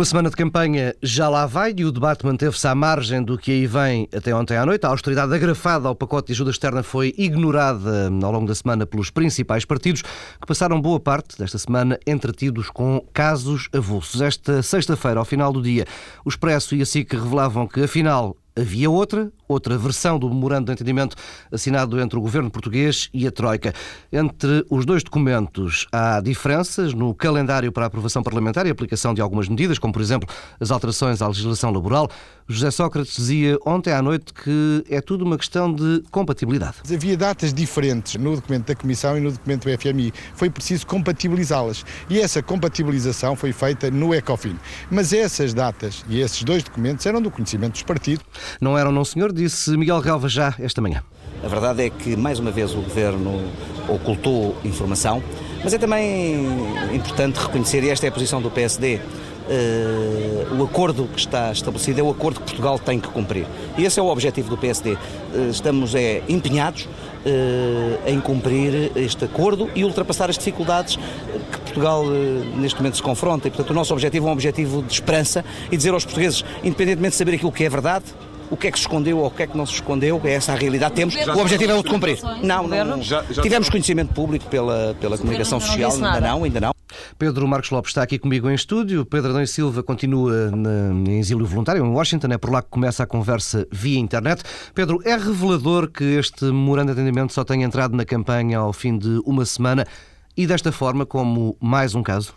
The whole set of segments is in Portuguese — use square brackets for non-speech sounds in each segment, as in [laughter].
Uma semana de campanha já lá vai e o debate manteve-se à margem do que aí vem até ontem à noite. A austeridade agrafada ao pacote de ajuda externa foi ignorada ao longo da semana pelos principais partidos, que passaram boa parte desta semana entretidos com casos avulsos. Esta sexta-feira, ao final do dia, o Expresso e a SIC revelavam que, afinal, Havia outra, outra versão do memorando de entendimento assinado entre o governo português e a Troika. Entre os dois documentos há diferenças no calendário para a aprovação parlamentar e aplicação de algumas medidas, como por exemplo as alterações à legislação laboral. José Sócrates dizia ontem à noite que é tudo uma questão de compatibilidade. Havia datas diferentes no documento da Comissão e no documento do FMI. Foi preciso compatibilizá-las. E essa compatibilização foi feita no ECOFIN. Mas essas datas e esses dois documentos eram do conhecimento dos partidos. Não eram, não senhor, disse Miguel Relva já esta manhã. A verdade é que, mais uma vez, o Governo ocultou informação, mas é também importante reconhecer, e esta é a posição do PSD, o acordo que está estabelecido é o acordo que Portugal tem que cumprir. E esse é o objetivo do PSD. Eh, estamos é, empenhados em cumprir este acordo e ultrapassar as dificuldades que Portugal neste momento se confronta. E, portanto, o nosso objetivo é um objetivo de esperança e dizer aos portugueses, independentemente de saber aquilo que é verdade, o que é que se escondeu ou o que é que não se escondeu, é essa a realidade. Temos, o objetivo é o de cumprir. Não, não, já, já tivemos conhecimento público pela, pela comunicação social, ainda não, ainda não. Pedro Marcos Lopes está aqui comigo em estúdio. Pedro Adão e Silva continua na, em exílio voluntário em Washington. É por lá que começa a conversa via internet. Pedro, é revelador que este memorando de atendimento só tenha entrado na campanha ao fim de uma semana e desta forma como mais um caso?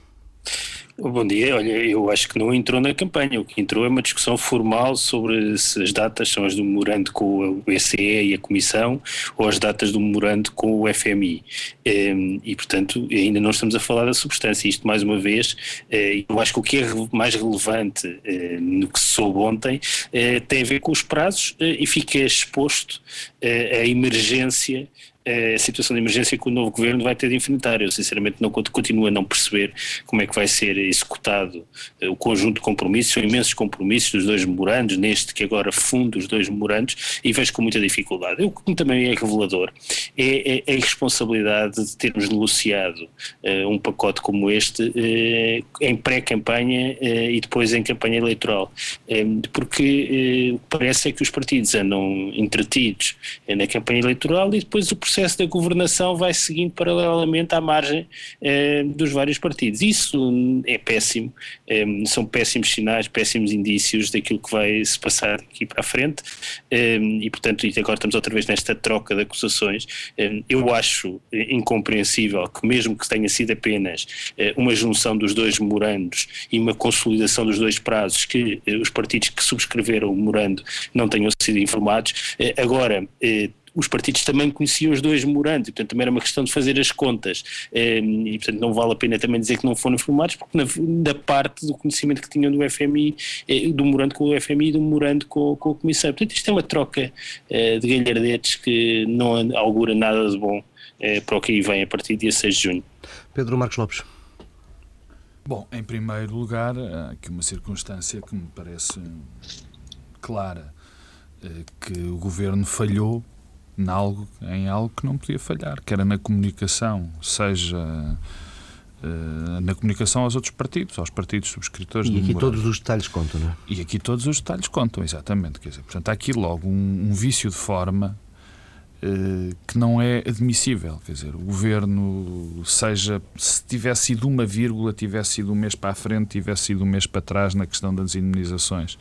Bom dia, olha, eu acho que não entrou na campanha, o que entrou é uma discussão formal sobre se as datas são as do memorando com o BCE e a Comissão ou as datas do memorando com o FMI. Ehm, e, portanto, ainda não estamos a falar da substância. Isto, mais uma vez, eh, eu acho que o que é mais relevante eh, no que se soube ontem eh, tem a ver com os prazos e fica exposto a emergência a situação de emergência que o novo governo vai ter de enfrentar. Eu, sinceramente, não continuo a não perceber como é que vai ser executado eh, o conjunto de compromissos, são imensos compromissos dos dois memorandos, neste que agora fundo os dois memorandos, e vejo com muita dificuldade. O que também é revelador é, é, a responsabilidade de termos negociado uh, um pacote como este uh, em pré-campanha uh, e depois em campanha eleitoral, porque o que parece é que os partidos andam entretidos na campanha eleitoral e depois o processo da governação vai seguindo paralelamente à margem eh, dos vários partidos. Isso é péssimo, eh, são péssimos sinais, péssimos indícios daquilo que vai se passar aqui para a frente eh, e, portanto, agora estamos outra vez nesta troca de acusações. Eu acho incompreensível que, mesmo que tenha sido apenas uma junção dos dois memorandos e uma consolidação dos dois prazos, que os partidos que subscreveram o memorando não tenham sido informados, agora os partidos também conheciam os dois memorandos, e portanto também era uma questão de fazer as contas, ehm, e portanto não vale a pena também dizer que não foram informados, porque na, da parte do conhecimento que tinham do FMI, eh, do memorando com o FMI e do memorando com, com a Comissão. Portanto isto é uma troca eh, de galhardetes que não augura nada de bom eh, para o que aí vem a partir do dia 6 de junho. Pedro Marcos Lopes. Bom, em primeiro lugar, há aqui uma circunstância que me parece clara, que o governo falhou em algo, em algo que não podia falhar, que era na comunicação, seja uh, na comunicação aos outros partidos, aos partidos subscritores e aqui todos os detalhes contam, não é? E aqui todos os detalhes contam, exatamente. Quer dizer, portanto, há aqui logo um, um vício de forma que não é admissível. Quer dizer, o governo, seja se tivesse sido uma vírgula, tivesse sido um mês para a frente, tivesse sido um mês para trás na questão das indemnizações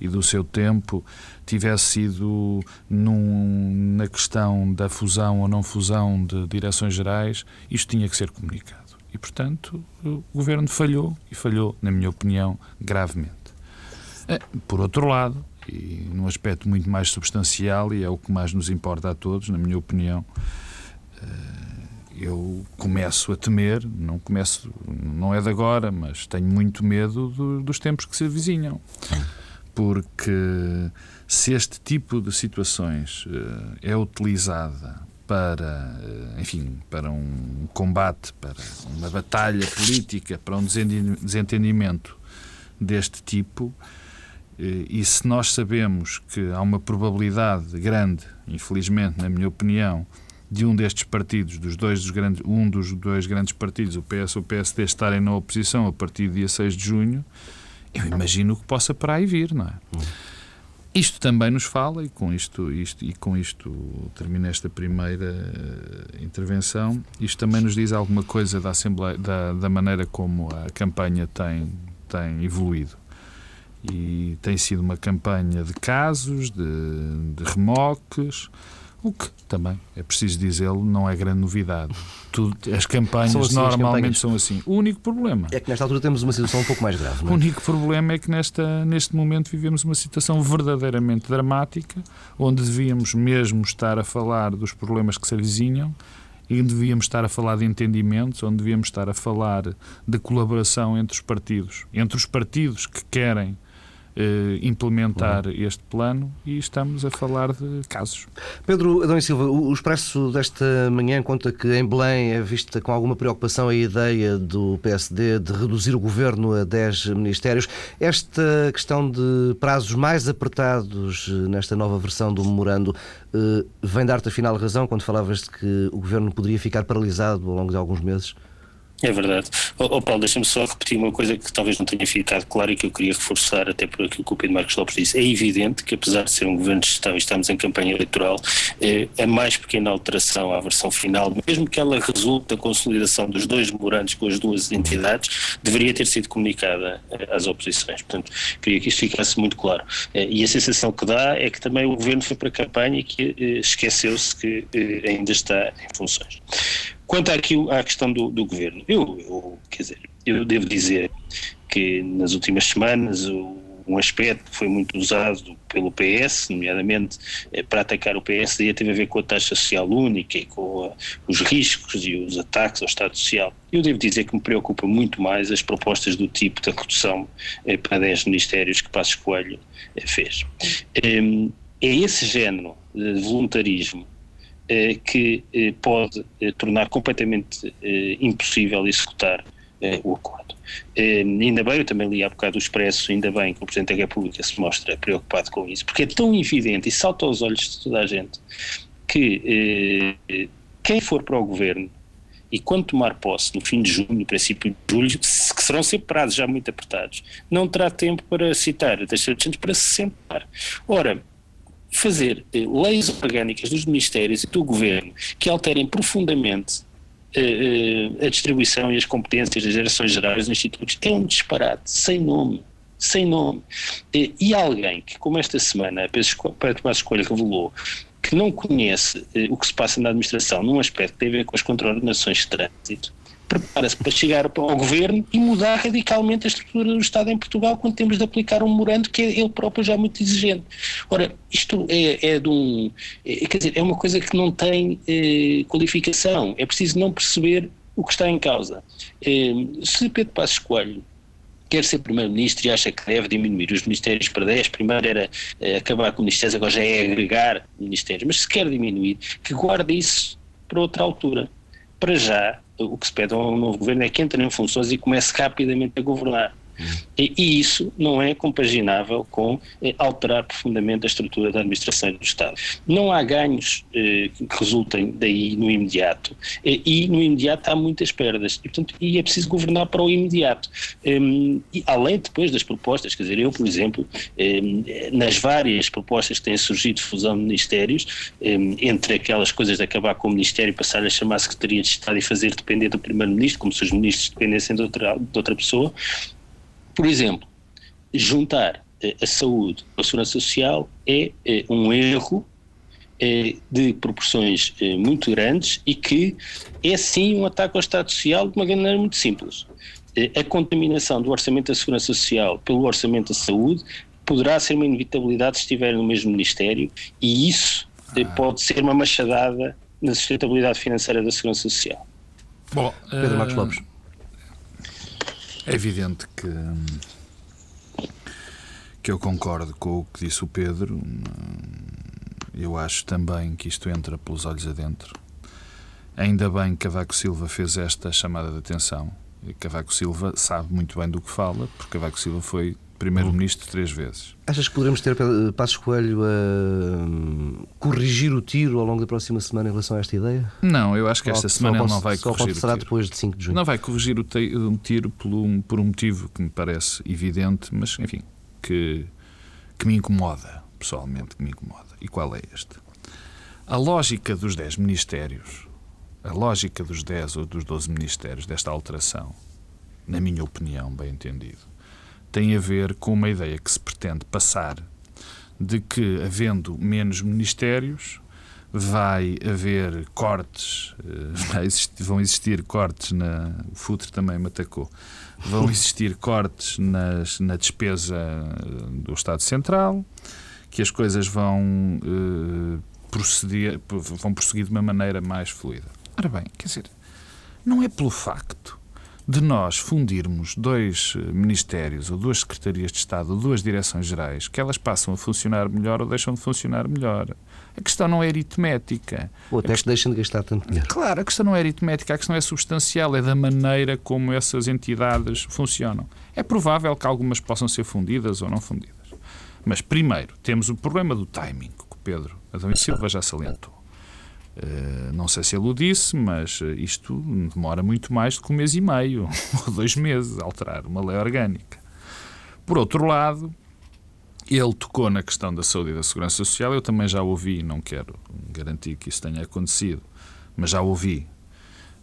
e do seu tempo tivesse sido num, na questão da fusão ou não fusão de direções gerais, isto tinha que ser comunicado. E, portanto, o governo falhou e falhou, na minha opinião, gravemente. É, por outro lado, e num aspecto muito mais substancial, e é o que mais nos importa a todos, na minha opinião, eh, eu começo a temer, não começo, não é de agora, mas tenho muito medo do, dos tempos que se avizinham. Porque se este tipo de situações uh, é utilizada para, uh, enfim, para um combate, para uma batalha política, para um desentendimento deste tipo, e se nós sabemos que há uma probabilidade grande, infelizmente, na minha opinião, de um destes partidos, dos dois dos grandes, um dos dois grandes partidos, o PS ou o PSD, estarem na oposição a partir do dia 6 de junho, eu imagino que possa para aí vir, não é? Isto também nos fala, e com isto, isto, e com isto termina esta primeira uh, intervenção, isto também nos diz alguma coisa da, Assembleia, da, da maneira como a campanha tem, tem evoluído. E tem sido uma campanha de casos, de, de remoques, o que também, é preciso dizê-lo, não é grande novidade. Tudo, as campanhas assim, normalmente campanhas. são assim. O único problema. É que nesta altura temos uma situação um pouco mais grave. É? O único problema é que nesta, neste momento vivemos uma situação verdadeiramente dramática, onde devíamos mesmo estar a falar dos problemas que se avizinham e devíamos estar a falar de entendimentos, onde devíamos estar a falar de colaboração entre os partidos, entre os partidos que querem eh, implementar uhum. este plano e estamos a falar de casos. Pedro Adão e Silva, o Expresso desta manhã conta que em Belém é vista com alguma preocupação a ideia do PSD de reduzir o governo a 10 ministérios. Esta questão de prazos mais apertados eh, nesta nova versão do memorando eh, vem dar-te afinal razão quando falavas de que o governo poderia ficar paralisado ao longo de alguns meses? É verdade. Oh, oh Paulo, deixa-me só repetir uma coisa que talvez não tenha ficado claro e que eu queria reforçar até por aquilo que o Pedro Marcos Lopes disse. É evidente que, apesar de ser um governo de gestão e estamos em campanha eleitoral, eh, a mais pequena alteração à versão final, mesmo que ela resulte da consolidação dos dois memorandos com as duas entidades, deveria ter sido comunicada eh, às oposições. Portanto, queria que isto ficasse muito claro. Eh, e a sensação que dá é que também o governo foi para a campanha e que esqueceu-se que ainda está em funções. Quanto aqui à questão do, do governo, eu, eu, quer dizer, eu devo dizer que nas últimas semanas um aspecto que foi muito usado pelo PS, nomeadamente eh, para atacar o PSD, teve a ver com a taxa social única e com a, os riscos e os ataques ao Estado Social. Eu devo dizer que me preocupa muito mais as propostas do tipo da redução eh, para 10 ministérios que Passos Coelho eh, fez. Eh, é esse género de voluntarismo que eh, pode eh, tornar completamente impossível executar o acordo. ainda bem, eu também li há bocado o Expresso, ainda bem que o Presidente da República se mostra preocupado com isso, porque é tão evidente e salta aos olhos de toda a gente que quem for para o governo e quando tomar posse, no fim de junho, no princípio de julho, que serão sempre prazos já muito apertados, não terá tempo para citar, deixar para se sentar. Ora, fazer eh, leis orgânicas dos ministérios e do governo que alterem profundamente eh, eh, a distribuição e as competências das direções gerais dos institutos é um disparate, sem nome. Sem nome. E alguém que, como esta semana, para tomar escolha, revelou que não conhece o que se passa na administração num aspecto que tem a ver com as contraordenações de trânsito, prepara-se para chegar ao governo e mudar radicalmente a estrutura do Estado em Portugal quando temos de aplicar um memorando que é ele próprio já muito exigente. Ora, isto é, é de um. É, quer dizer, é uma coisa que não tem é, qualificação. É preciso não perceber o que está em causa. É, se Pedro Passos Coelho quer ser Primeiro-Ministro e acha que deve diminuir os ministérios para 10, primeiro era é, acabar com ministérios, agora já é agregar ministérios, mas se quer diminuir, que guarde isso para outra altura. Para já, o que se pede a um novo governo é que entre em funções e comece rapidamente a governar. E, e, isso não é compaginável com eh, alterar profundamente a estrutura da administração do Estado. Não há ganhos eh, que resultem daí no imediato. Eh, e no imediato há muitas perdas. E, portanto, e é preciso governar para o imediato. Um, e além depois das propostas, quer dizer, eu, por exemplo, um, nas várias propostas que têm surgido de fusão de ministérios, um, entre aquelas coisas de acabar com o Ministério passar a chamar a Secretaria de Estado e fazer depender do Primeiro-Ministro, como se os ministros dependessem de outra, de outra pessoa, por exemplo, juntar eh, a saúde com a segurança social é, é um erro é, de proporções muito grandes e que é sim um ataque ao Estado Social de uma maneira muito simples. A contaminação do orçamento da segurança social pelo orçamento da saúde poderá ser uma inevitabilidade se estiver no mesmo Ministério e isso ah. pode ser uma machadada na sustentabilidade financeira da segurança social. Bom, Pedro Marcos Lopes. É evidente que, que eu concordo com o que disse o Pedro. Eu acho também que isto entra pelos olhos adentro. Ainda bem que Cavaco Silva fez esta chamada de atenção Cavaco Silva sabe muito bem do que fala, porque Cavaco Silva foi primeiro-ministro três vezes. Achas que poderemos ter Passos Coelho a hum, corrigir o tiro ao longo da próxima semana em relação a esta ideia? Não, eu acho que esta semana ele não vai só corrigir será depois de 5 de junho. Não vai corrigir o um tiro por um, por um motivo que me parece evidente, mas enfim, que, que me incomoda, pessoalmente, que me incomoda. E qual é este? A lógica dos 10 ministérios, a lógica dos 10 ou dos 12 ministérios desta alteração, na minha opinião, bem entendido, tem a ver com uma ideia que se pretende passar de que, havendo menos ministérios, vai haver cortes, eh, existir- vão existir cortes na. O Futre também me atacou. Vão [laughs] existir cortes nas, na despesa eh, do Estado Central, que as coisas vão eh, proceder, vão prosseguir de uma maneira mais fluida. Ora bem, quer dizer, não é pelo facto de nós fundirmos dois eh, ministérios ou duas secretarias de Estado ou duas direções gerais que elas passam a funcionar melhor ou deixam de funcionar melhor. A questão não é aritmética. Ou até que deixem de gastar tanto dinheiro. Claro, a questão não é aritmética, a questão é substancial, é da maneira como essas entidades funcionam. É provável que algumas possam ser fundidas ou não fundidas. Mas, primeiro, temos o problema do timing, que o Pedro Adão e Silva já salientou. Eh, não sei se ele o disse, mas eh, isto demora muito mais do que um mês e meio [laughs] ou dois meses a alterar uma lei orgânica. Por outro lado, ele tocou na questão da saúde e da segurança social. Eu também já ouvi, não quero garantir que isso tenha acontecido, mas já ouvi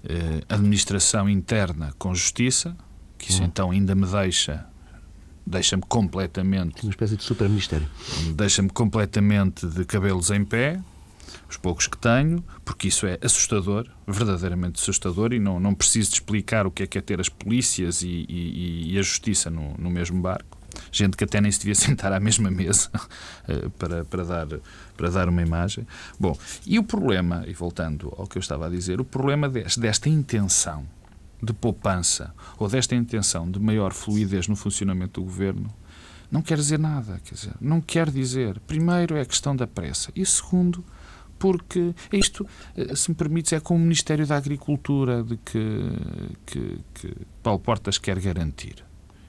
eh, administração interna com justiça, que isso então ainda me deixa deixa-me completamente Uma espécie de super-ministério. deixa-me completamente de cabelos em pé, os poucos que tenho, porque isso é assustador, verdadeiramente assustador, e não, não preciso explicar o que é que é ter as polícias e, e- e a justiça no, no mesmo barco. Gente que até nem se devia [laughs] sentar à mesma mesa eh, para, para, dar, para dar uma imagem. Bom, e o problema, e voltando ao que eu estava a dizer, o problema des- desta intenção de poupança ou desta intenção de maior fluidez no funcionamento do governo não quer dizer nada. Quer dizer, não quer dizer. Primeiro é a questão da pressa. E segundo, porque isto, eh, se me permites, é com o Ministério da Agricultura de que, que, que Paulo Portas quer garantir.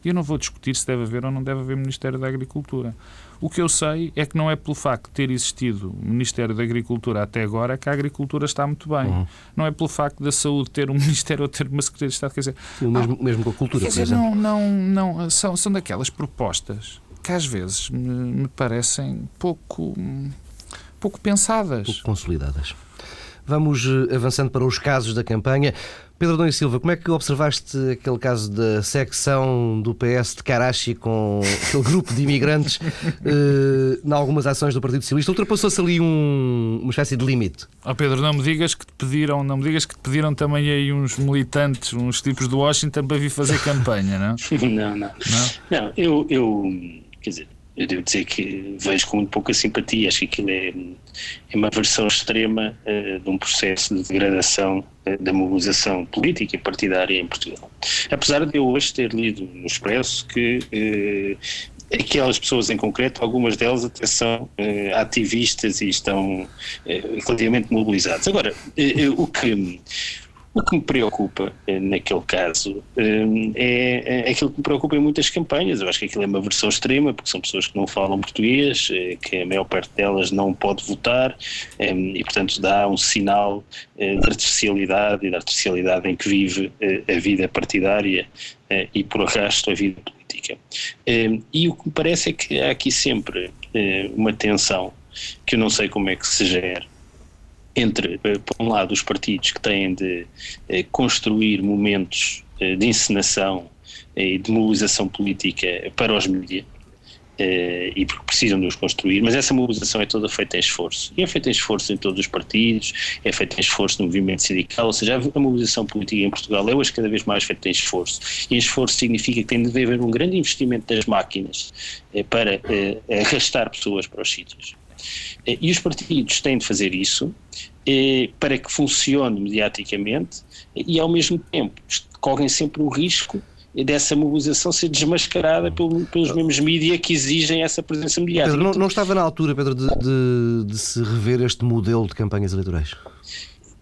Eu não vou discutir se deve haver ou não deve haver Ministério da Agricultura. O que eu sei é que não é pelo facto de ter existido Ministério da Agricultura até agora que a agricultura está muito bem. Não é pelo facto da saúde ter um [laughs] Ministério ou ter uma Secretaria de Estado. Quer dizer, o mesmo, mesmo com a cultura, Quer por dizer, exemplo. não, não, não, são, são daquelas propostas que às vezes me, me parecem pouco, pouco pensadas. pouco consolidadas. Vamos eh, avançando para os casos da campanha. Pedro Dom e Silva, como é que observaste aquele caso da secção do PS de Karachi com [laughs] aquele grupo de imigrantes eh, em algumas ações do Partido Socialista? Ultrapassou-se ali um- uma espécie de limite. Ó Pedro, não me digas que te pediram, não me digas que te pediram também aí uns militantes, uns tipos de Washington para vir fazer campanha, não? [laughs] Não, não. Não, eu, eu, quer dizer, eu devo dizer que vejo com muito pouca simpatia. Acho que aquilo é, é uma versão extrema eh, de um processo de degradação eh, da mobilização política e partidária em Portugal. Apesar de eu hoje ter lido no Expresso que eh, aquelas pessoas em concreto, algumas delas até são ativistas e estão relativamente mobilizados. Agora, o que o que me preocupa eh, naquele caso eh, é, é aquilo que me preocupa em muitas campanhas. Eu acho que aquilo é uma versão extrema, porque são pessoas que não falam português, eh, que a maior parte delas não pode votar, eh, e portanto dá um sinal eh, de artificialidade e da artificialidade em que vive a vida partidária e por arrasto a vida política. Eh, E o que me parece é que há aqui sempre uma tensão que eu não sei como é que se gera entre, eh, por um lado, os partidos que têm de eh, construir momentos eh, de encenação e de mobilização política para os mídias, e porque precisam de os construir, mas essa mobilização é toda feita em esforço. E é feita em esforço em todos os partidos, é feita em esforço no movimento sindical, ou seja, a mobilização política em Portugal é hoje cada vez mais feita em esforço. E esforço significa que tem de haver um grande investimento das máquinas para arrastar pessoas para os sítios. Eh, E os partidos têm de fazer isso eh, para que funcione mediaticamente e, ao mesmo tempo, correm sempre o risco dessa mobilização ser desmascarada pelo- pelos mesmos mídias que exigem essa presença mediática. Pedro, não, não estava na altura, Pedro, de, de- de se rever este modelo de campanhas eleitorais?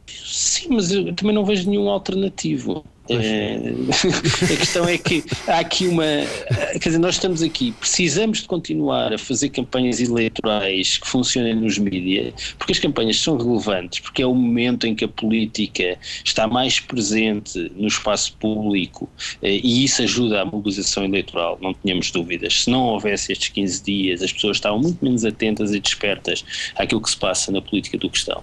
Sim, mas eu também não vejo nenhum alternativo. É, a questão é que há aqui uma. Quer dizer, nós estamos aqui, precisamos de continuar a fazer campanhas eleitorais que funcionem nos mídias, porque as campanhas são relevantes, porque é o momento em que a política está mais presente no espaço público eh, e isso ajuda à mobilização eleitoral, não tínhamos dúvidas. Se não houvesse estes 15 dias, as pessoas estavam muito menos atentas e despertas àquilo que se passa na política do questão.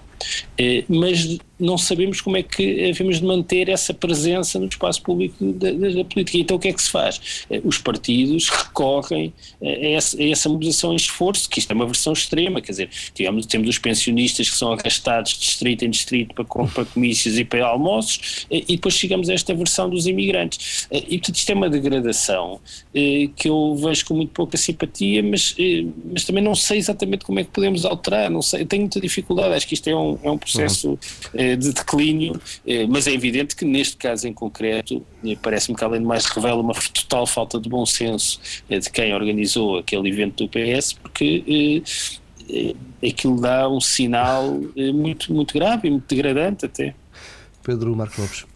Eh, mas não sabemos como é que havemos de manter essa presença no espaço público da, da, política. Então o que é que se faz? Eh, os partidos [laughs] recorrem eh, a essa, a essa, mobilização em esforço, que isto é uma versão extrema, quer dizer, digamos, temos os pensionistas que são arrastados de distrito em distrito para, para comícios e para almoços, e depois chegamos a esta versão dos imigrantes. E portanto isto é uma degradação que eu vejo com muito pouca simpatia, mas, mas também não sei exatamente como é que podemos alterar, não sei, tenho muita dificuldade, acho que isto é um, é um processo uhum eh, de declínio, eh, mas é evidente que neste caso em concreto, eh, parece-me que além de mais revela uma total falta de bom senso de quem organizou aquele evento do PS, porque aquilo dá um sinal muito, muito grave e muito degradante até. Pedro Marcos Lopes.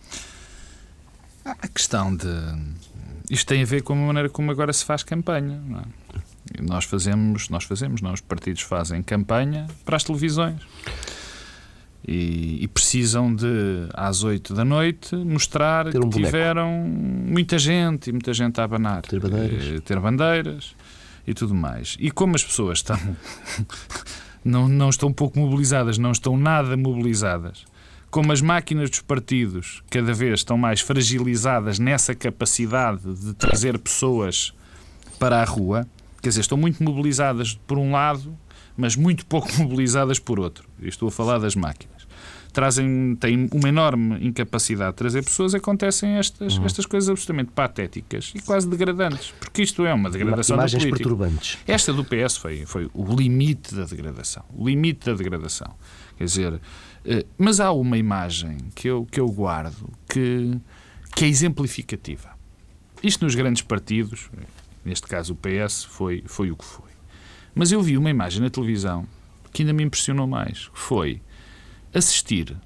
A questão de. Isto tem a ver com a maneira como agora se faz campanha. É? Nós fazemos, nós fazemos, não, os partidos fazem campanha para as televisões. E, e, precisam de, às 8 da noite, mostrar um que boneco. tiveram muita gente e muita gente a abanar. Ter bandeiras. E, eh, ter bandeiras e tudo mais. E como as pessoas estão. [laughs] não, não estão pouco mobilizadas, não estão nada mobilizadas. Como as máquinas dos partidos cada vez estão mais fragilizadas nessa capacidade de trazer pessoas para a rua, quer dizer, estão muito mobilizadas por um lado, mas muito pouco [laughs] mobilizadas por outro. estou a falar das máquinas. Trazem, têm uma enorme incapacidade de trazer pessoas, acontecem estas, uhum. estas coisas absolutamente patéticas e quase degradantes, porque isto é uma degradação Imagens da política. perturbantes. Esta do PS foi, foi o limite da degradação. O limite da degradação. Quer dizer, eh, mas há uma imagem que eu, que eu guardo que, que é exemplificativa. Isto nos grandes partidos, neste caso o PS, foi, foi o que foi. Mas eu vi uma imagem na televisão que ainda me impressionou mais. Foi assistir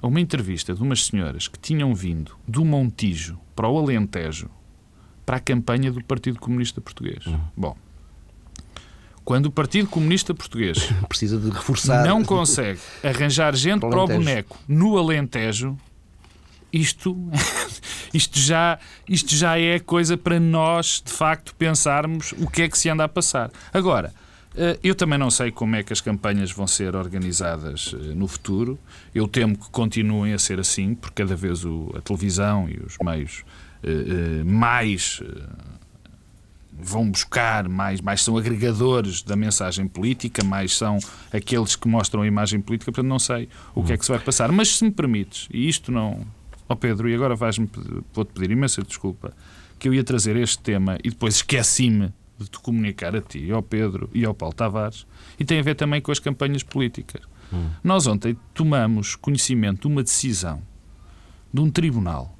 a uma entrevista de umas senhoras que tinham vindo do Montijo para o Alentejo para a campanha do Partido Comunista Português. Uhum. Bom, quando o Partido Comunista Português [laughs] precisa de reforçar não consegue [laughs] arranjar gente para o boneco no Alentejo, isto, [laughs] isto, já, isto já é coisa para nós, de facto, pensarmos o que é que se anda a passar. Agora, eu também não sei como é que as campanhas vão ser organizadas eh, no futuro. Eu temo que continuem a ser assim, porque cada vez a televisão e os meios eh, mais vão buscar, mais, mais são agregadores da mensagem política, mais são aqueles que mostram a imagem política, portanto não sei o que é que se vai passar. Mas se me permites, e isto não. Ó oh Pedro, e agora vais-me vou-te pedir imensa desculpa, que eu ia trazer este tema e depois esqueci-me de te comunicar a ti, ao Pedro e ao Paulo Tavares, e tem a ver também com as campanhas políticas. Hum. Nós ontem tomamos conhecimento de uma decisão de um tribunal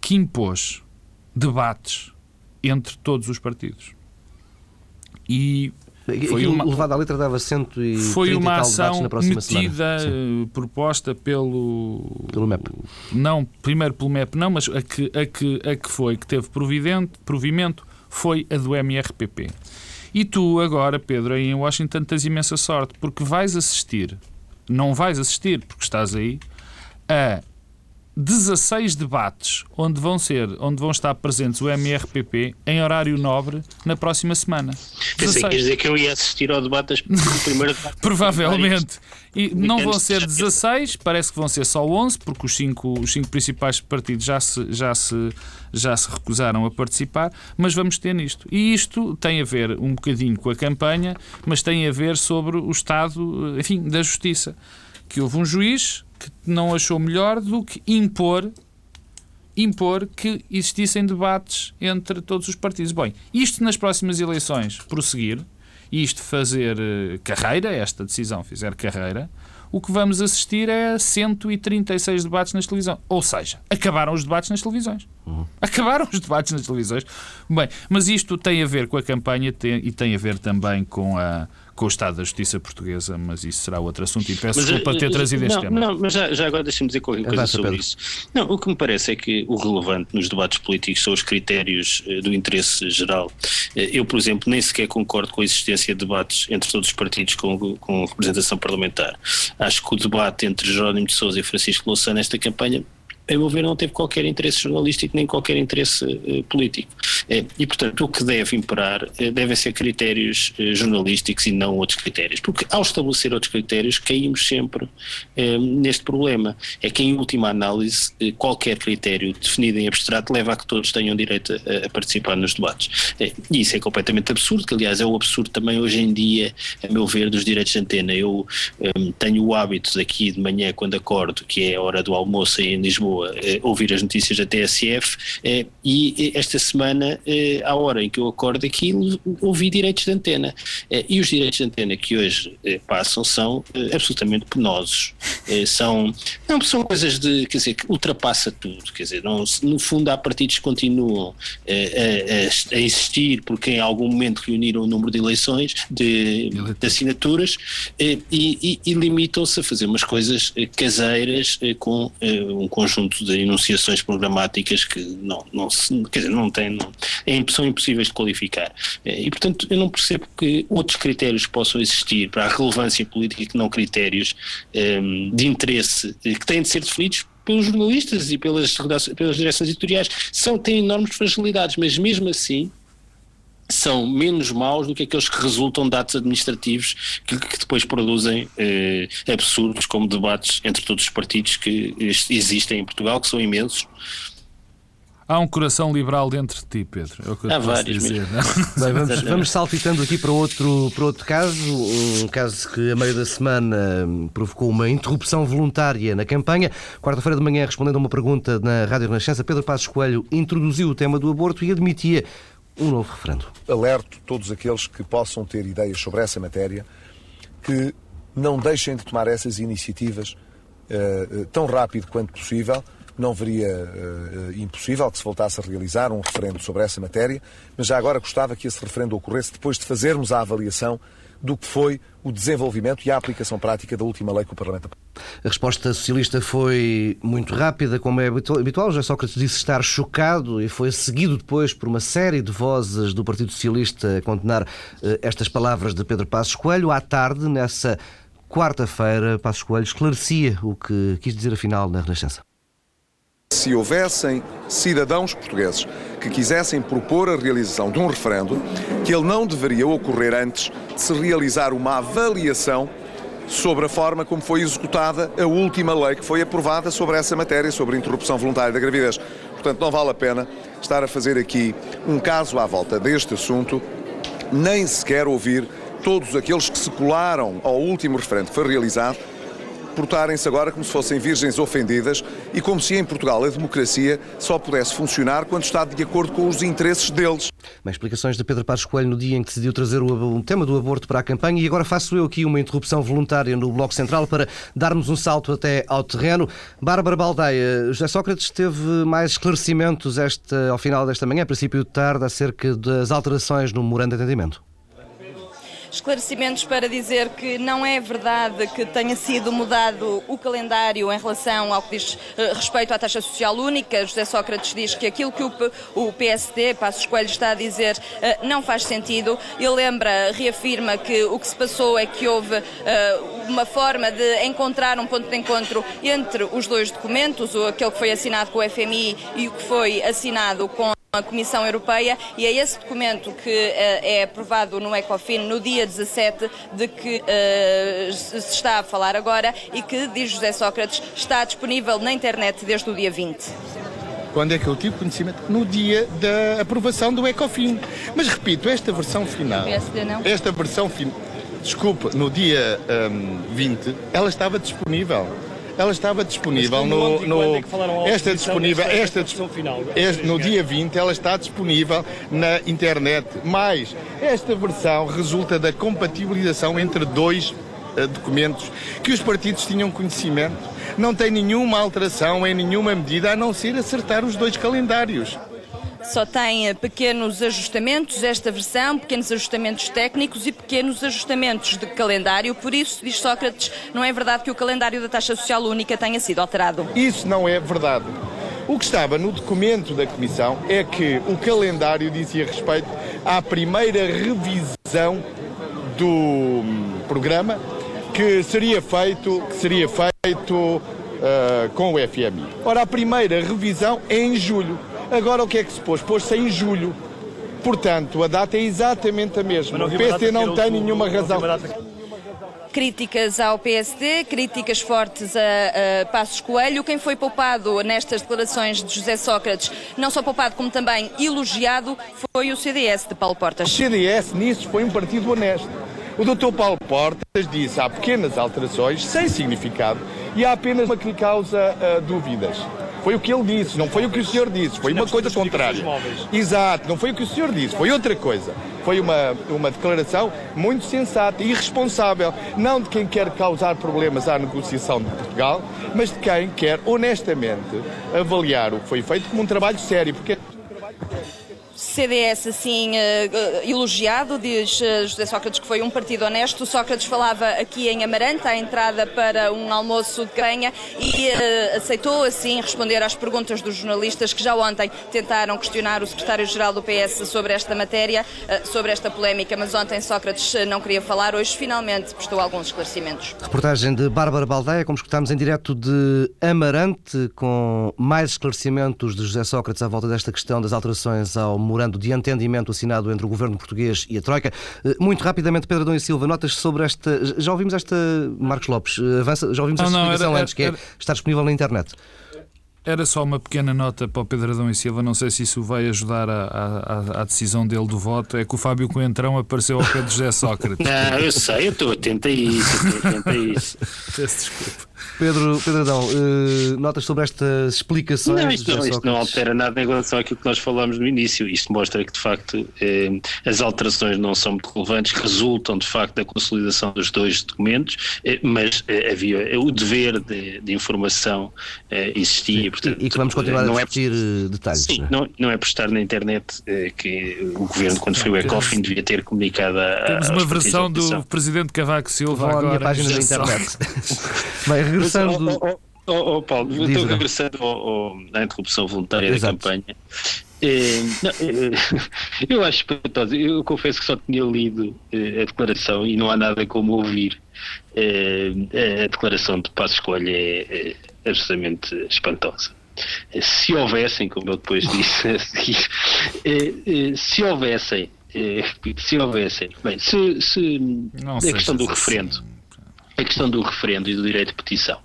que impôs debates entre todos os partidos. E foi uma, levado à letra dava cento e Foi uma ação metida, eh, proposta pelo... Pelo MEP. Não, primeiro pelo MEP não, mas a que, a que, a que foi, que teve provimento, foi a do MRPP. E tu agora, Pedro, aí em Washington tens imensa sorte, porque vais assistir, não vais assistir, porque estás aí, a 16 debates onde vão ser, onde vão estar presentes o MRPP em horário nobre na próxima semana. Pensei que dizer que eu ia assistir ao debate [laughs] primeiro debate. Provavelmente. E não vão ser 16, parece que vão ser só 11, porque os cinco, os cinco principais partidos já se, já, se, já se recusaram a participar, mas vamos ter nisto. E isto tem a ver um bocadinho com a campanha, mas tem a ver sobre o estado, enfim, da justiça. Que houve um juiz que não achou melhor do que impor impor que existissem debates entre todos os partidos. Bem, isto nas próximas eleições prosseguir, isto fazer eh, carreira, esta decisão fizer carreira, o que vamos assistir é 136 debates nas televisões. Ou seja, acabaram os debates nas televisões. Uhum. Acabaram os debates nas televisões. Bem, mas isto tem a ver com a campanha e tem a ver também com a, com o estado da justiça portuguesa, mas isso será outro assunto e peço mas, desculpa ter trazido este não, tema. Não, mas já, já agora deixa-me dizer qualquer coisa sobre Pedro. isso. Não, o que me parece é que o relevante nos debates políticos são os critérios do interesse geral. Eu, por exemplo, nem sequer concordo com a existência de debates entre todos os partidos com, com representação parlamentar. Acho que o debate entre Jerónimo de Sousa e Francisco Louçã nesta campanha a meu ver, não teve qualquer interesse jornalístico nem qualquer interesse uh, político. Uh, e, portanto, o que deve imperar uh, devem ser critérios jornalísticos e não outros critérios. Porque, ao estabelecer outros critérios, caímos sempre neste problema. É que, em última análise, qualquer critério definido em abstrato leva a que todos tenham direito a, a participar nos debates. e isso é completamente absurdo, que, aliás, é o absurdo também hoje em dia, a meu ver, dos direitos de antena. Eu um, tenho o hábito daqui de manhã, quando acordo, que é a hora do almoço em Lisboa, eh, ouvir as notícias da TSF eh, e esta semana, eh, à hora em que eu acordo aqui, ouvi direitos de antena. e os direitos de antena que hoje passam são absolutamente penosos. são, não, são coisas de, quer dizer, que ultrapassa tudo. Quer dizer, não, no fundo há partidos que continuam a, a, a existir porque em algum momento reuniram o número de eleições, de, de assinaturas, e, e, e limitam-se a fazer umas coisas caseiras com um conjunto conjunto de enunciações programáticas que não, não, se, quer dizer, não têm, não, é, são impossíveis de qualificar. Eh, e, portanto, eu não percebo que outros critérios possam existir para a relevância política que não critérios um, ehm, de interesse eh, que têm de ser definidos pelos jornalistas e pelas, pelas direções editoriais. São, têm enormes fragilidades, mas mesmo assim são menos maus do que aqueles que resultam de atos administrativos que, que depois produzem eh, absurdos como debates entre todos os partidos que existem em Portugal, que são imensos. Há um coração liberal dentro de ti, Pedro. É o que eu Há vários. Dizer, [laughs] Bem, vamos, vamos saltitando aqui para outro, para outro caso, um caso que a meio da semana hum, provocou uma interrupção voluntária na campanha. Quarta-feira de manhã, respondendo a uma pergunta na Rádio Renascença, Pedro Passos Coelho introduziu o tema do aborto e admitia um novo referendo. Alerto todos aqueles que possam ter ideias sobre essa matéria que não deixem de tomar essas iniciativas uh, tão rápido quanto possível. Não veria uh, impossível que se voltasse a realizar um referendo sobre essa matéria, mas já agora gostava que esse referendo ocorresse depois de fazermos a avaliação do que foi o desenvolvimento e a aplicação prática da última lei que o Parlamento a resposta socialista foi muito rápida, como é habitual. Já Sócrates disse estar chocado e foi seguido depois por uma série de vozes do Partido Socialista a condenar eh, estas palavras de Pedro Passos Coelho. À tarde, nessa quarta-feira, Passos Coelho esclarecia o que quis dizer afinal na Renascença. Se houvessem cidadãos portugueses que quisessem propor a realização de um referendo, que ele não deveria ocorrer antes de se realizar uma avaliação sobre a forma como foi executada a última lei que foi aprovada sobre essa matéria, sobre a interrupção voluntária da gravidez. Portanto, não vale a pena estar a fazer aqui um caso à volta deste assunto, nem sequer ouvir todos aqueles que se colaram ao último referendo que foi realizado portarem-se agora como se fossem virgens ofendidas e como se em Portugal a democracia só pudesse funcionar quando está de acordo com os interesses deles. Mais explicações de Pedro Passos Coelho no dia em que decidiu trazer o, tema do aborto para a campanha e agora faço eu aqui uma interrupção voluntária no Bloco Central para darmos um salto até ao terreno. Bárbara Baldeia, José Sócrates teve mais esclarecimentos este, ao final desta manhã, a princípio de tarde, acerca das alterações no memorando de entendimento esclarecimentos para dizer que não é verdade que tenha sido mudado o calendário em relação ao que diz eh, respeito à taxa social única. José Sócrates diz que aquilo que o PSD, Passos Coelho, está a dizer eh, não faz sentido. Ele lembra, reafirma que o que se passou é que houve eh, uma forma de encontrar um ponto de encontro entre os dois documentos, aquele que foi assinado com o FMI e o que foi assinado com a Comissão Europeia e é esse documento que uh, é aprovado no ECOFIN no dia 17 de que uh, se está a falar agora e que, diz José Sócrates, está disponível na internet desde o dia 20. Quando é que eu tive conhecimento? No dia da aprovação do ECOFIN. Mas repito, esta versão final. PSD não? Esta versão final. Desculpa, no dia um, 20, ela estava disponível ela estava disponível no, no é esta disponível esta, final, este, no dia 20 ela está disponível na internet. Mas esta versão resulta da compatibilização entre dois uh, documentos que os partidos tinham conhecimento. Não tem nenhuma alteração em nenhuma medida a não ser acertar os dois calendários só tem pequenos ajustamentos, esta versão, pequenos ajustamentos técnicos e pequenos ajustamentos de calendário. Por isso, diz Sócrates, não é verdade que o calendário da taxa social única tenha sido alterado. Isso não é verdade. O que estava no documento da Comissão é que o calendário dizia respeito à primeira revisão do hum, programa que seria feito, que seria feito uh, com o FMI. Ora, a primeira revisão é em julho. Agora o que é que se pôs? Pôs-se em julho. Portanto, a data é exatamente a mesma. O PSD não tem nenhuma razão críticas ao PSD, críticas fortes a, a Passos Coelho. Quem foi poupado nestas declarações de José Sócrates, não só poupado como também elogiado, foi o CDS de Paulo Portas. O CDS nisso foi um partido honesto. O Dr. Paulo Portas disse há pequenas alterações, sem significado, e há apenas uma que causa uh, dúvidas. Foi o que ele disse, não foi o que o senhor disse, foi uma coisa contrária. Exato, não foi o que o senhor disse, foi outra coisa. Foi uma, uma declaração muito sensata e responsável, não de quem quer causar problemas à negociação de Portugal, mas de quem quer honestamente avaliar o que foi feito como um trabalho sério, porque CDS assim uh, elogiado, diz uh, José Sócrates que foi um partido honesto. Sócrates falava aqui em Amarante, à entrada para um almoço de canha e aceitou assim responder às perguntas dos jornalistas que já ontem tentaram questionar o secretário-geral do PS sobre esta matéria, sobre esta polémica, mas ontem Sócrates não queria falar, hoje finalmente prestou alguns esclarecimentos. Reportagem de Bárbara Baldeia, como escutámos em direto de Amarante, com mais esclarecimentos de José Sócrates à volta desta questão das alterações ao memorando de entendimento assinado entre o governo português e a Troika. Eh, muito rapidamente, Pedro Adão e Silva, notas sobre esta. Já ouvimos esta, Marcos Lopes, eh, avança, já ouvimos esta não, explicação era, antes, que é, está disponível na internet. Era só uma pequena nota para o Pedro Adão e Silva, não sei se isso vai ajudar à decisão dele do voto. É que o Fábio Coentrão apareceu ao pé de José Sócrates. Não, [laughs] eu sei, eu estou atento a isso. Estou atento a isso. Peço desculpa. Pedro, Pedro Adão, uh, notas sobre estas explicações? Não, isto, não, isto não altera nada em relação àquilo que nós falámos no início. Isto mostra que, de facto, eh, as alterações não são muito relevantes, resultam, de facto, da consolidação dos dois documentos, eh, mas eh, havia eh, o dever de, de informação eh, existia. Portanto, e, que vamos continuar a é discutir é, detalhes. Sim, não, não é por estar na internet que o governo, quando foi o ECOFIN, devia ter comunicado a. Temos uma versão do presidente Cavaco Silva Vão agora. à minha página da internet. [laughs] Bem, regressando. Oh, oh, oh, oh Paulo, Diz estou regressando à interrupção voluntária Exato. da campanha. É, não, é, [laughs] eu acho espantoso. Eu confesso que só tinha lido é, a declaração e não há nada como ouvir. a declaração de Passo Escolha é, é absolutamente espantosa. Se houvessem, como eu depois disse [laughs] a seguir, se houvessem, se houvessem, bem, se, se a questão do assim. referendo a questão do referendo e do direito de petição.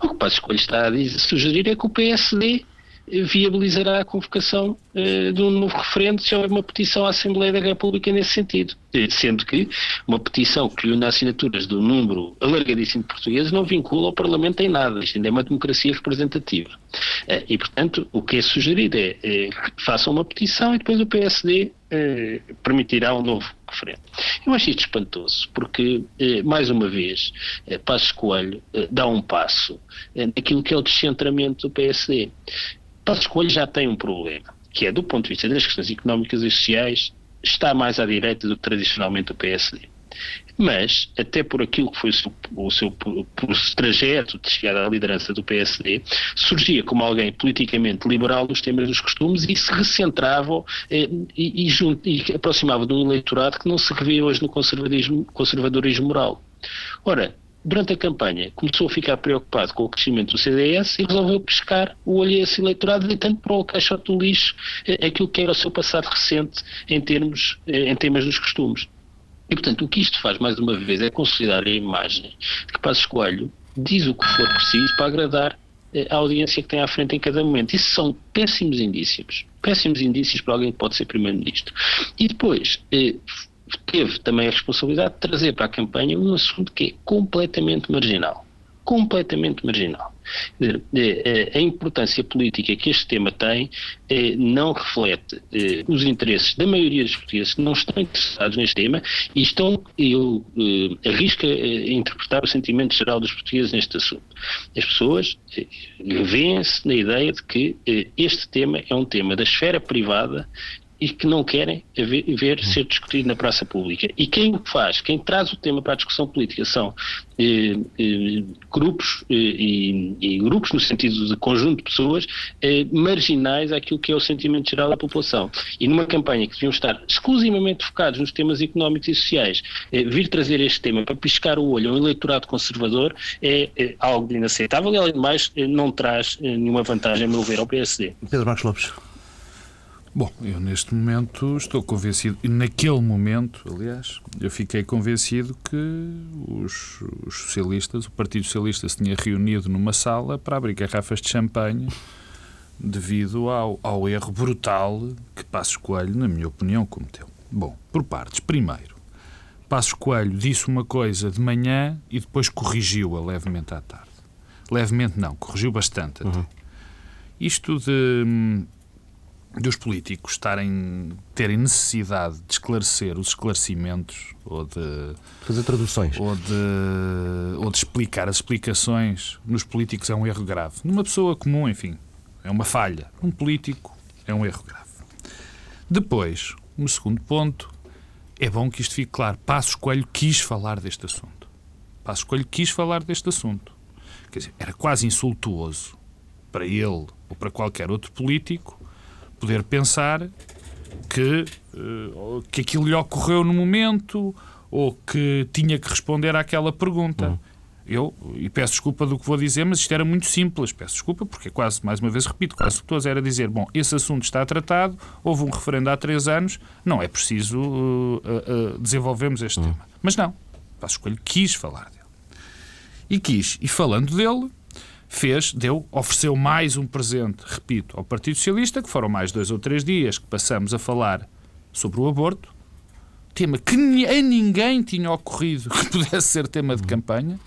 O que o Passo Escolho está a dizer, sugerir é que o PSD viabilizará a convocação uh, de um novo referendo se houver uma petição à Assembleia da República nesse sentido. Eh, sendo que uma petição que une assinaturas do número alargadíssimo de portugueses não vincula o Parlamento em nada. Isto ainda é uma democracia representativa. Uh, e, portanto, o que é sugerido é que façam uma petição e depois o PSD permitirá um novo referendo. Eu acho isto espantoso, porque, mais uma vez, Passo Coelho dá um passo naquilo que é o descentramento do PSD. Passos Coelho já tem um problema, que é, do ponto de vista das questões económicas e sociais, está mais à direita do que tradicionalmente o PSD. Mas, até por aquilo que foi o seu, o seu trajeto de chegar à liderança do PSD, surgia como alguém politicamente liberal dos temas dos costumes e se recentrava eh, e, e, e aproximava de um eleitorado que não se revê hoje no conservadorismo, conservadorismo moral. Ora, durante a campanha, começou a ficar preocupado com o crescimento do CDS e resolveu pescar o olho a esse eleitorado, deitando para o caixote do lixo eh, aquilo que era o seu passado recente em, termos, eh, em temas dos costumes. E, portanto, o que isto faz, mais uma vez, é consolidar a imagem de que Passos Coelho diz o que for preciso para agradar eh, a audiência que tem à frente em cada momento. Isso são péssimos indícios. Péssimos indícios para alguém que pode ser Primeiro-Ministro. E depois, teve também a responsabilidade de trazer para a campanha um assunto que é completamente marginal. Completamente marginal. A importância política que este tema tem não reflete os interesses da maioria dos portugueses que não estão interessados neste tema e estão, eu arrisco a interpretar o sentimento geral dos portugueses neste assunto. As pessoas veem-se na ideia de que este tema é um tema da esfera privada e que não querem ver, ver, ser discutido na praça pública. E quem o faz, quem traz o tema para a discussão política são eh, eh, grupos eh, e, e, grupos no sentido de conjunto de pessoas eh, marginais àquilo que é o sentimento geral da população. E numa campanha que deviam estar exclusivamente focados nos temas económicos e sociais, eh, vir trazer este tema para piscar o olho a um eleitorado conservador é, é algo inaceitável e, além de mais, eh, não traz nenhuma vantagem, a meu ver, ao PSD. Pedro Marcos Lopes. Bom, eu neste momento estou convencido, e naquele momento, aliás, eu fiquei convencido que os, os, socialistas, o Partido Socialista se tinha reunido numa sala para abrir garrafas de champanhe devido ao, ao erro brutal que Passos Coelho, na minha opinião, cometeu. Bom, por partes. Primeiro, Passos Coelho disse uma coisa de manhã e depois corrigiu-a levemente à tarde. Levemente não, corrigiu bastante até. Uhum. Isto de hum, dos políticos estarem terem necessidade de esclarecer os esclarecimentos ou de fazer traduções ou de ou de explicar as explicações nos políticos é um erro grave. Numa pessoa comum, enfim, é uma falha. Um político é um erro grave. Depois, um segundo ponto, é bom que isto fique claro. Passos Coelho quis falar deste assunto. Passos Coelho quis falar deste assunto. Quer dizer, era quase insultuoso para ele ou para qualquer outro político poder pensar que, uh, que aquilo lhe ocorreu no momento ou que tinha que responder àquela pergunta. Uhum. Eu, e peço desculpa do que vou dizer, mas isto era muito simples. Peço desculpa porque quase, mais uma vez repito, quase o que era dizer, bom, esse assunto está tratado, houve um referendo há três anos, não é preciso uh, uh, desenvolvermos este uhum. tema. Mas não, Passo Escolho quis falar dele. E quis, e falando dele, fez, deu, ofereceu mais um presente, repito, ao Partido Socialista, que foram mais dois ou três dias que passamos a falar sobre o aborto, tema que a ninguém tinha ocorrido [laughs] que pudesse ser tema de campanha,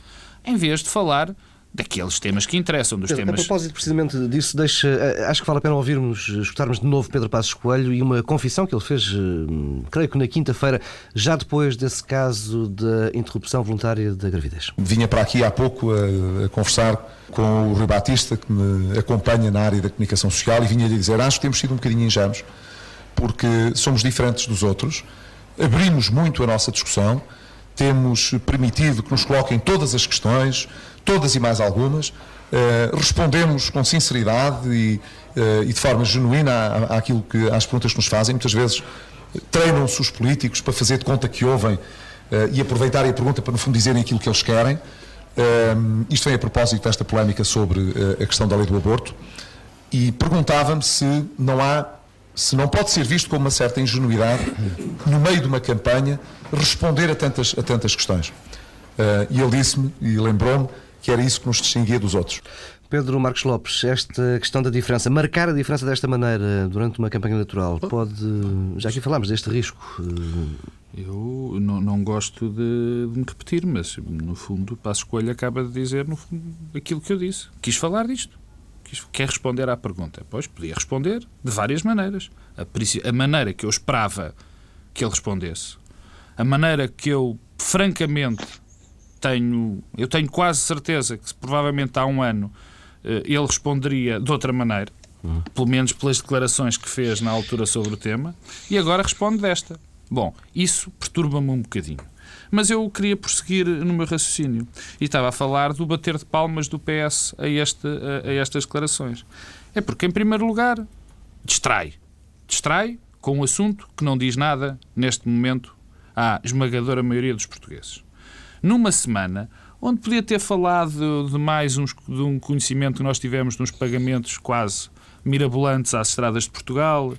em vez de falar daqueles temas que interessam, dos Pedro, temas... A propósito precisamente disso, deixa, eh, acho que vale a pena ouvirmos, escutarmos de novo Pedro Passos Coelho e uma confissão que ele fez, eh, creio que na quinta-feira, já depois desse caso da interrupção voluntária da gravidez. Vinha para aqui há pouco a, a conversar com o Rui Batista, que me acompanha na área da comunicação social, e vinha-lhe dizer, acho que temos sido um bocadinho ingênuos, porque somos diferentes dos outros, abrimos muito a nossa discussão, temos permitido que nos coloquem todas as questões, todas e mais algumas, uh, respondemos com sinceridade e, uh, e de forma genuína àquilo que, às perguntas que nos fazem. Muitas vezes treinam-se os políticos para fazer de conta que ouvem e aproveitarem a pergunta para, no fundo, dizerem aquilo que eles querem. isto vem a propósito desta polémica sobre a questão da lei do aborto e perguntava-me se não há se não pode ser visto como uma certa ingenuidade, no meio de uma campanha, responder a tantas, a tantas questões. Uh, e ele disse-me e lembrou-me que era isso que nos distinguia dos outros. Pedro Marcos Lopes, esta questão da diferença, marcar a diferença desta maneira durante uma campanha eleitoral, pode. Já aqui falámos deste risco. Eu não, não gosto de, de, me repetir, mas no fundo, Passo Escolha acaba de dizer no fundo, aquilo que eu disse. Quis falar disto quer responder à pergunta? Pois, podia responder de várias maneiras. A, a maneira que eu esperava que ele respondesse, a maneira que eu, francamente, tenho, eu tenho quase certeza que provavelmente há um ano eh, ele responderia de outra maneira, uhum. pelo menos pelas declarações que fez na altura sobre o tema, e agora responde desta. Bom, isso perturba-me um bocadinho. Mas eu queria prosseguir no meu raciocínio e estava a falar do bater de palmas do PS a, este, a, a estas declarações. É porque, em primeiro lugar, distrai. Distrai com um assunto que não diz nada, neste momento, à esmagadora maioria dos portugueses. Numa semana onde podia ter falado de mais uns, de um conhecimento que nós tivemos nos pagamentos quase mirabolantes às estradas de Portugal,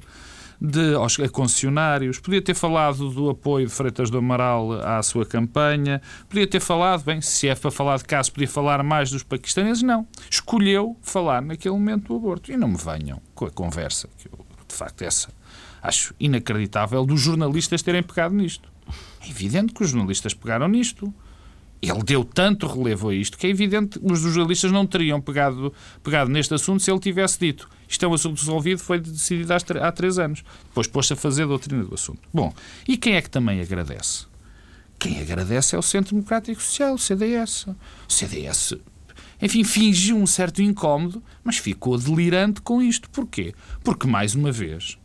de, aos concessionários, podia ter falado do apoio de Freitas do Amaral à sua campanha, podia ter falado, bem, se é para falar de caso, podia falar mais dos paquistaneses, não. Escolheu falar naquele momento do aborto. E não me venham com a conversa, que eu, de facto, essa acho inacreditável, dos jornalistas terem pegado nisto. É evidente que os jornalistas pegaram nisto. Ele deu tanto relevo a isto que é evidente que os jornalistas não teriam pegado, pegado neste assunto se ele tivesse dito isto é um assunto resolvido, foi decidido há três anos. Depois pôs-se a fazer a doutrina do assunto. Bom, e quem é que também agradece? Quem agradece é o Centro Democrático Social, o CDS. O CDS, enfim, fingiu um certo incómodo, mas ficou delirante com isto. Porquê? Porque, mais uma vez,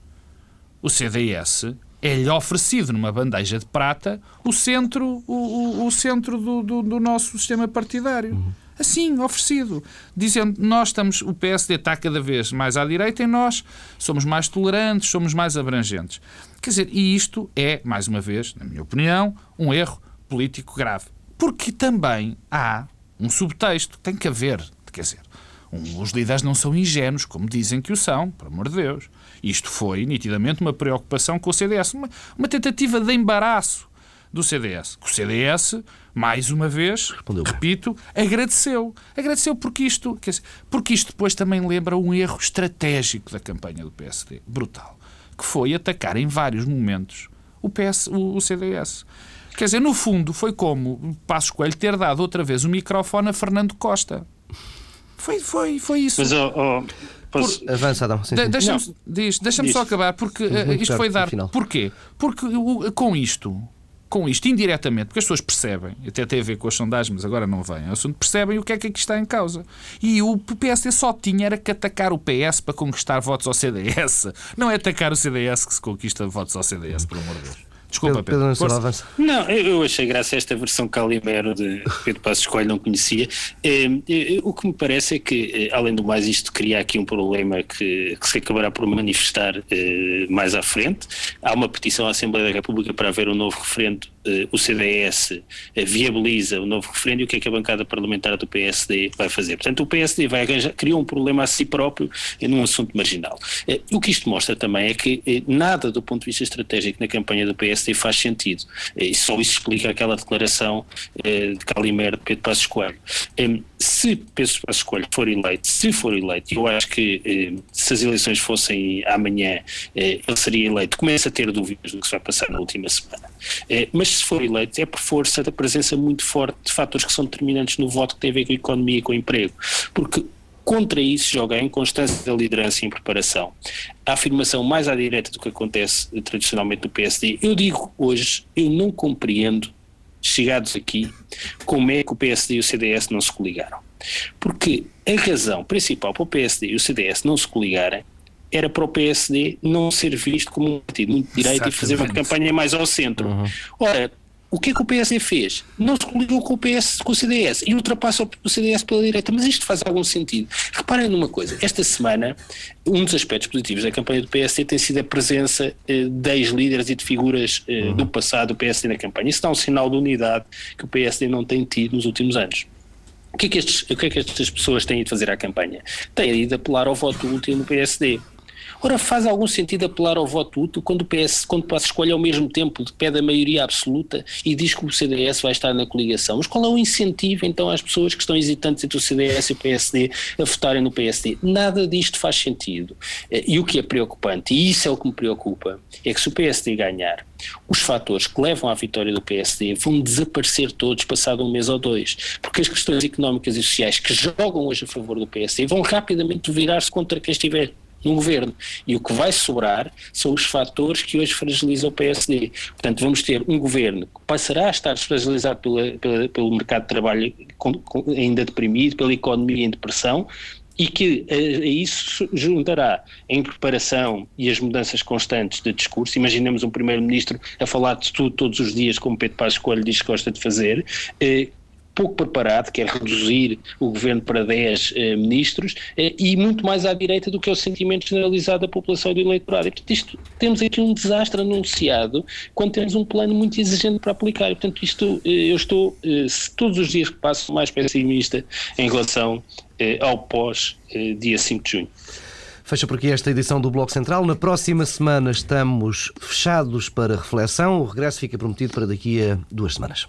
o CDS é-lhe oferecido numa bandeja de prata o centro, o, o, o centro do, do, do, nosso sistema partidário. Uhum. Assim, oferecido. Dizendo, nós estamos, o PSD está cada vez mais à direita e nós somos mais tolerantes, somos mais abrangentes. Quer dizer, e isto é, mais uma vez, na minha opinião, um erro político grave. Porque também há um subtexto, tem que haver, quer dizer, um, os líderes não são ingênuos, como dizem que o são, por amor de Deus. Isto foi, nitidamente, uma preocupação com o CDS, uma, uma tentativa de embaraço do CDS. Que o CDS, mais uma vez, Respondeu repito, agradeceu. Agradeceu porque isto, porque isto depois também lembra um erro estratégico da campanha do PSD, brutal, que foi atacar em vários momentos o, PS, o, o CDS. Quer dizer, no fundo, foi como Passos Coelho ter dado outra vez o microfone a Fernando Costa. Foi, foi, foi isso. Mas, oh, oh, posso... Por... Avança, Adão. De, Deixa-me deixa só acabar, porque uh, isto foi dar. Porquê? Porque uh, com isto, com isto, indiretamente, porque as pessoas percebem, até tem a ver com as sondagens, mas agora não vem, assunto, percebem o que é que aqui está em causa. E o PSD só tinha era que atacar o PS para conquistar votos ao CDS. Não é atacar o CDS que se conquista votos ao CDS, pelo amor de Deus. Desculpa, Pedro. Pedro não, avança. não, eu achei graça esta versão Calimero de Pedro Passos Coelho, não conhecia. Eh, eh, o que me parece é que, eh, além do mais, isto cria aqui um problema que, que se acabará por manifestar mais à frente. Há uma petição à Assembleia da República para haver um novo referendo o CDS eh, viabiliza o novo referendo e o que é que a bancada parlamentar do PSD vai fazer. Portanto, o PSD vai arranjar, criou um problema a si próprio num assunto marginal. o que isto mostra também é que nada do ponto de vista estratégico na campanha do PSD faz sentido. e só isso explica aquela declaração de Calimero de Pedro Passos Coelho. se Pedro Passos Coelho for eleito, se for eleito, eu acho que se as eleições fossem amanhã, ele seria eleito. Começa a ter dúvidas do que se vai passar na última semana. Mas se for eleito, é por força da presença muito forte de fatores que são determinantes no voto que tem a ver com a economia e com o emprego. Porque contra isso joga a inconstância da liderança e em preparação. A afirmação mais à direita do que acontece tradicionalmente no PSD. Eu digo hoje, eu não compreendo, chegados aqui, como é que o PSD e o CDS não se coligaram. Porque a razão principal para o PSD e o CDS não se coligarem era para o PSD não ser visto como um partido muito direito Exatamente. e fazer uma campanha mais ao centro. Uhum. Ora, o que é que o PSD fez? Não se coligou com o PS, com o CDS e ultrapassa o CDS pela direita. Mas isto faz algum sentido. Reparem numa coisa: esta semana, um dos aspectos positivos da campanha do PSD tem sido a presença eh, de ex-líderes e de figuras eh, uhum. do passado do PSD na campanha. Isso dá um sinal de unidade que o PSD não tem tido nos últimos anos. O que, é que estes, o que é que estas pessoas têm ido fazer à campanha? Têm ido apelar ao voto útil no PSD. Ora, faz algum sentido apelar ao voto útil quando o PS, quando o PS escolhe ao mesmo tempo, pede a maioria absoluta e diz que o CDS vai estar na coligação? Mas qual é o incentivo então às pessoas que estão hesitantes entre o CDS e o PSD a votarem no PSD? Nada disto faz sentido. E o que é preocupante, e isso é o que me preocupa, é que se o PSD ganhar, os fatores que levam à vitória do PSD vão desaparecer todos passado um mês ou dois, porque as questões económicas e sociais que jogam hoje a favor do PSD vão rapidamente virar-se contra quem estiver no governo. E o que vai sobrar são os fatores que hoje fragilizam o PSD. Portanto, vamos ter um governo que passará a estar fragilizado pela, pela, pelo mercado de trabalho com, com, ainda deprimido, pela economia em depressão, e que a, a, isso juntará a impreparação e as mudanças constantes de discurso. Imaginemos um primeiro-ministro a falar de tudo todos os dias, como Pedro Passos Coelho diz que gosta de fazer, eh, pouco preparado, quer reduzir o governo para 10 eh, ministros, eh, e muito mais à direita do que é o sentimento generalizado da população e do eleitorado. E, portanto, isto, temos aqui um desastre anunciado quando temos um plano muito exigente para aplicar. E, portanto, isto, eh, eu estou, eh, todos os dias que passo, mais pessimista em relação eh, ao pós-dia eh, 5 de junho. Fecha por aqui esta edição do Bloco Central. Na próxima semana estamos fechados para reflexão. O regresso fica prometido para daqui a duas semanas.